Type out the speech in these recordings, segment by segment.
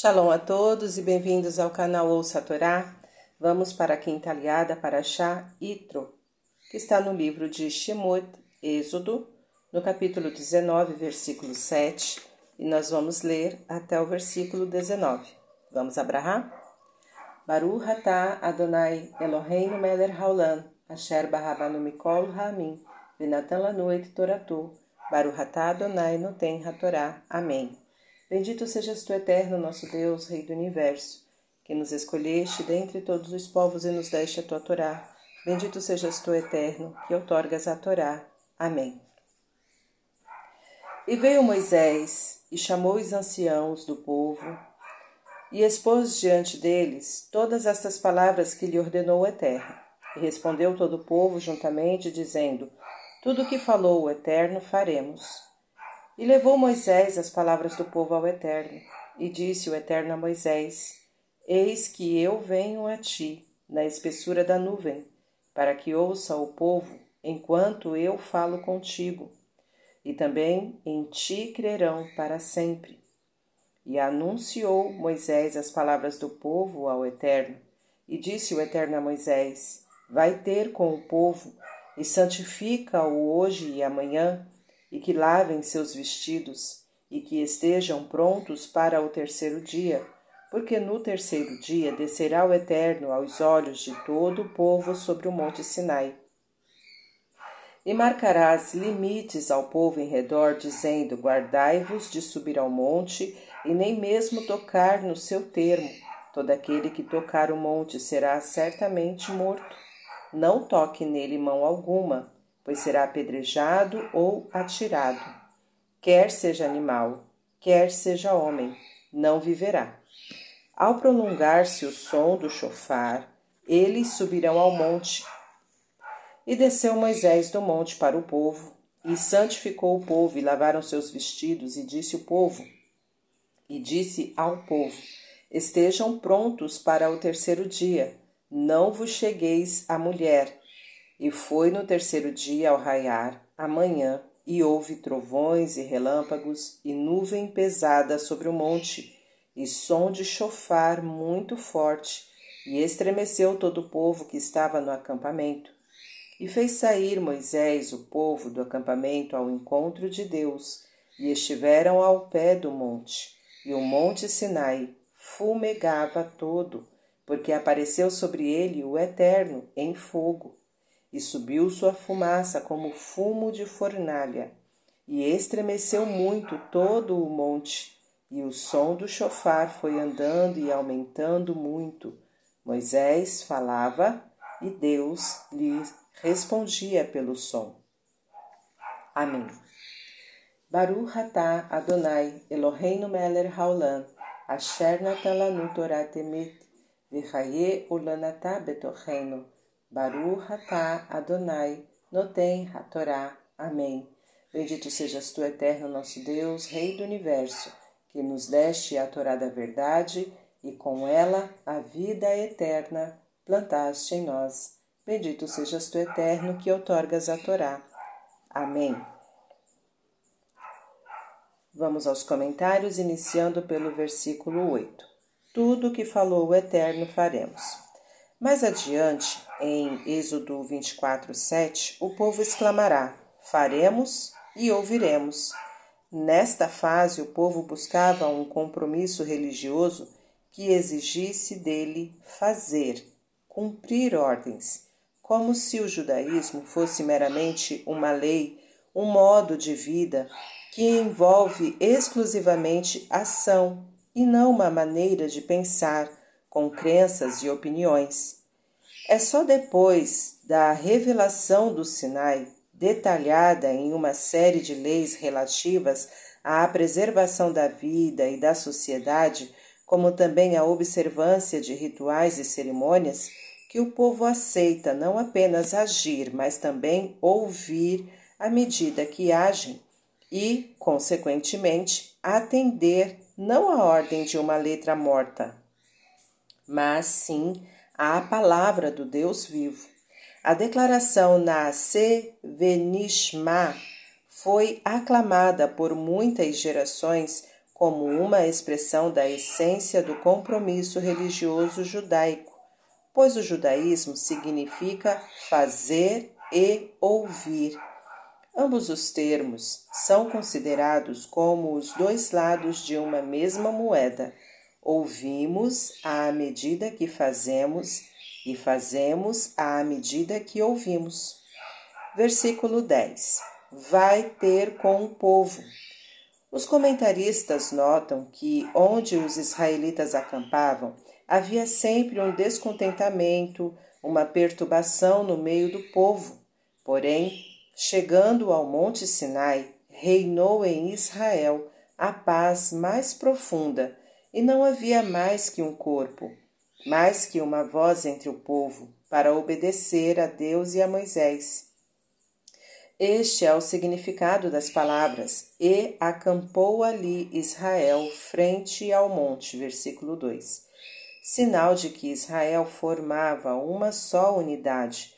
Shalom a todos e bem-vindos ao canal Ouça a Torá. Vamos para a quinta aliada para Shá Itro, que está no livro de Shemot, Êxodo, no capítulo 19, versículo 7, e nós vamos ler até o versículo 19. Vamos abrahar? Baruch atah Adonai Eloheinu melech haolam, asher barabanu mikol ha'amin, venatan lanu et toratu, Baruch atah Adonai noten hatorá. Amém. Bendito sejas tu, eterno, nosso Deus, Rei do Universo, que nos escolheste dentre todos os povos e nos deste a tua Torá. Bendito sejas tu, eterno, que outorgas a Torá. Amém. E veio Moisés e chamou os anciãos do povo e expôs diante deles todas estas palavras que lhe ordenou o Eterno. E respondeu todo o povo juntamente, dizendo: Tudo o que falou o Eterno faremos. E levou Moisés as palavras do povo ao Eterno, e disse o Eterno a Moisés: Eis que eu venho a ti, na espessura da nuvem, para que ouça o povo, enquanto eu falo contigo, e também em ti crerão para sempre. E anunciou Moisés as palavras do povo ao Eterno, e disse o Eterno a Moisés: Vai ter com o povo, e santifica-o hoje e amanhã, e que lavem seus vestidos, e que estejam prontos para o terceiro dia, porque no terceiro dia descerá o Eterno aos olhos de todo o povo sobre o monte Sinai. E marcarás limites ao povo em redor, dizendo: Guardai-vos de subir ao monte, e nem mesmo tocar no seu termo. Todo aquele que tocar o monte será certamente morto. Não toque nele mão alguma, pois será apedrejado ou atirado. Quer seja animal, quer seja homem, não viverá. Ao prolongar-se o som do chofar, eles subirão ao monte. E desceu Moisés do monte para o povo, e santificou o povo, e lavaram seus vestidos, e disse o povo, e disse ao povo: Estejam prontos para o terceiro dia, não vos chegueis à mulher, e foi no terceiro dia ao raiar, amanhã, e houve trovões e relâmpagos, e nuvem pesada sobre o monte, e som de chofar muito forte, e estremeceu todo o povo que estava no acampamento. E fez sair Moisés o povo do acampamento ao encontro de Deus, e estiveram ao pé do monte. E o monte Sinai fumegava todo, porque apareceu sobre ele o Eterno em fogo e subiu sua fumaça como fumo de fornalha, e estremeceu muito todo o monte, e o som do chofar foi andando e aumentando muito. Moisés falava e Deus lhe respondia pelo som. Amém. Baruch atah Adonai Eloheinu melech haolam, asher natan lanu Torah temet, v'chaye ulanatah betochenu, Baruch atah Adonai, noten hatorá. Amém. Bendito sejas tu, eterno nosso Deus, Rei do Universo, que nos deste a Torá da verdade e com ela a vida eterna plantaste em nós. Bendito sejas tu, eterno, que outorgas a Torá. Amém. Vamos aos comentários, iniciando pelo versículo 8. Tudo o que falou o Eterno faremos. Mais adiante, em Êxodo 24, 7, o povo exclamará: Faremos e ouviremos. Nesta fase, o povo buscava um compromisso religioso que exigisse dele fazer, cumprir ordens, como se o judaísmo fosse meramente uma lei, um modo de vida que envolve exclusivamente ação e não uma maneira de pensar com crenças e opiniões. É só depois da revelação do Sinai, detalhada em uma série de leis relativas à preservação da vida e da sociedade, como também a observância de rituais e cerimônias, que o povo aceita não apenas agir, mas também ouvir à medida que agem e, consequentemente, atender não à ordem de uma letra morta, mas sim à palavra do Deus vivo. A declaração na Sevenishma foi aclamada por muitas gerações como uma expressão da essência do compromisso religioso judaico, pois o judaísmo significa fazer e ouvir. Ambos os termos são considerados como os dois lados de uma mesma moeda. Ouvimos à medida que fazemos e fazemos à medida que ouvimos. Versículo 10: Vai ter com o povo. Os comentaristas notam que onde os israelitas acampavam havia sempre um descontentamento, uma perturbação no meio do povo. Porém, chegando ao Monte Sinai, reinou em Israel a paz mais profunda, e não havia mais que um corpo, mais que uma voz entre o povo, para obedecer a Deus e a Moisés. Este é o significado das palavras: E acampou ali Israel frente ao monte, versículo 2. Sinal de que Israel formava uma só unidade.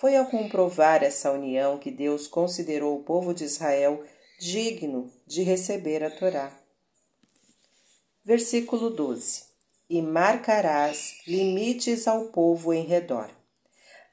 Foi ao comprovar essa união que Deus considerou o povo de Israel digno de receber a Torá. Versículo 12: E marcarás limites ao povo em redor.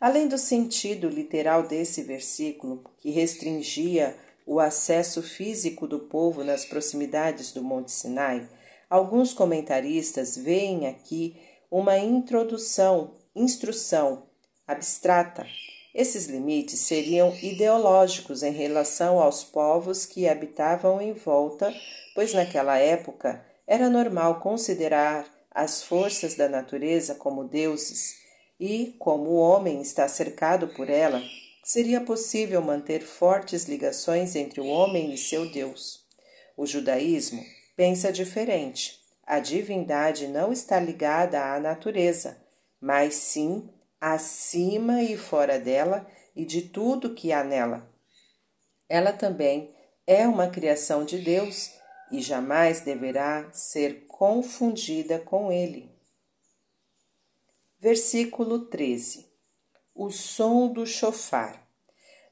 Além do sentido literal desse versículo, que restringia o acesso físico do povo nas proximidades do Monte Sinai, alguns comentaristas veem aqui uma introdução, instrução abstrata. Esses limites seriam ideológicos em relação aos povos que habitavam em volta, pois naquela época era normal considerar as forças da natureza como deuses e, como o homem está cercado por ela, seria possível manter fortes ligações entre o homem e seu Deus. O judaísmo pensa diferente. A divindade não está ligada à natureza, mas sim acima e fora dela e de tudo que há nela. Ela também é uma criação de Deus e jamais deverá ser confundida com ele. Versículo 13. O som do chofar.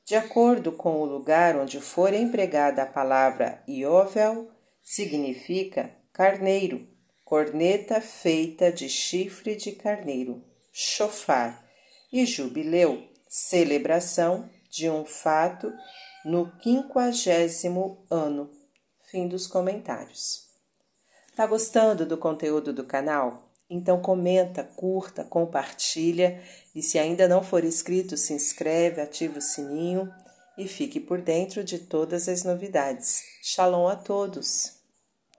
De acordo com o lugar onde for empregada a palavra Iovel, significa carneiro, corneta feita de chifre de carneiro, chofar, e jubileu, celebração de um fato no quinquagésimo ano. Fim dos comentários. Tá gostando do conteúdo do canal? Então comenta, curta, compartilha e se ainda não for inscrito, se inscreve, ativa o sininho e fique por dentro de todas as novidades. Shalom a todos!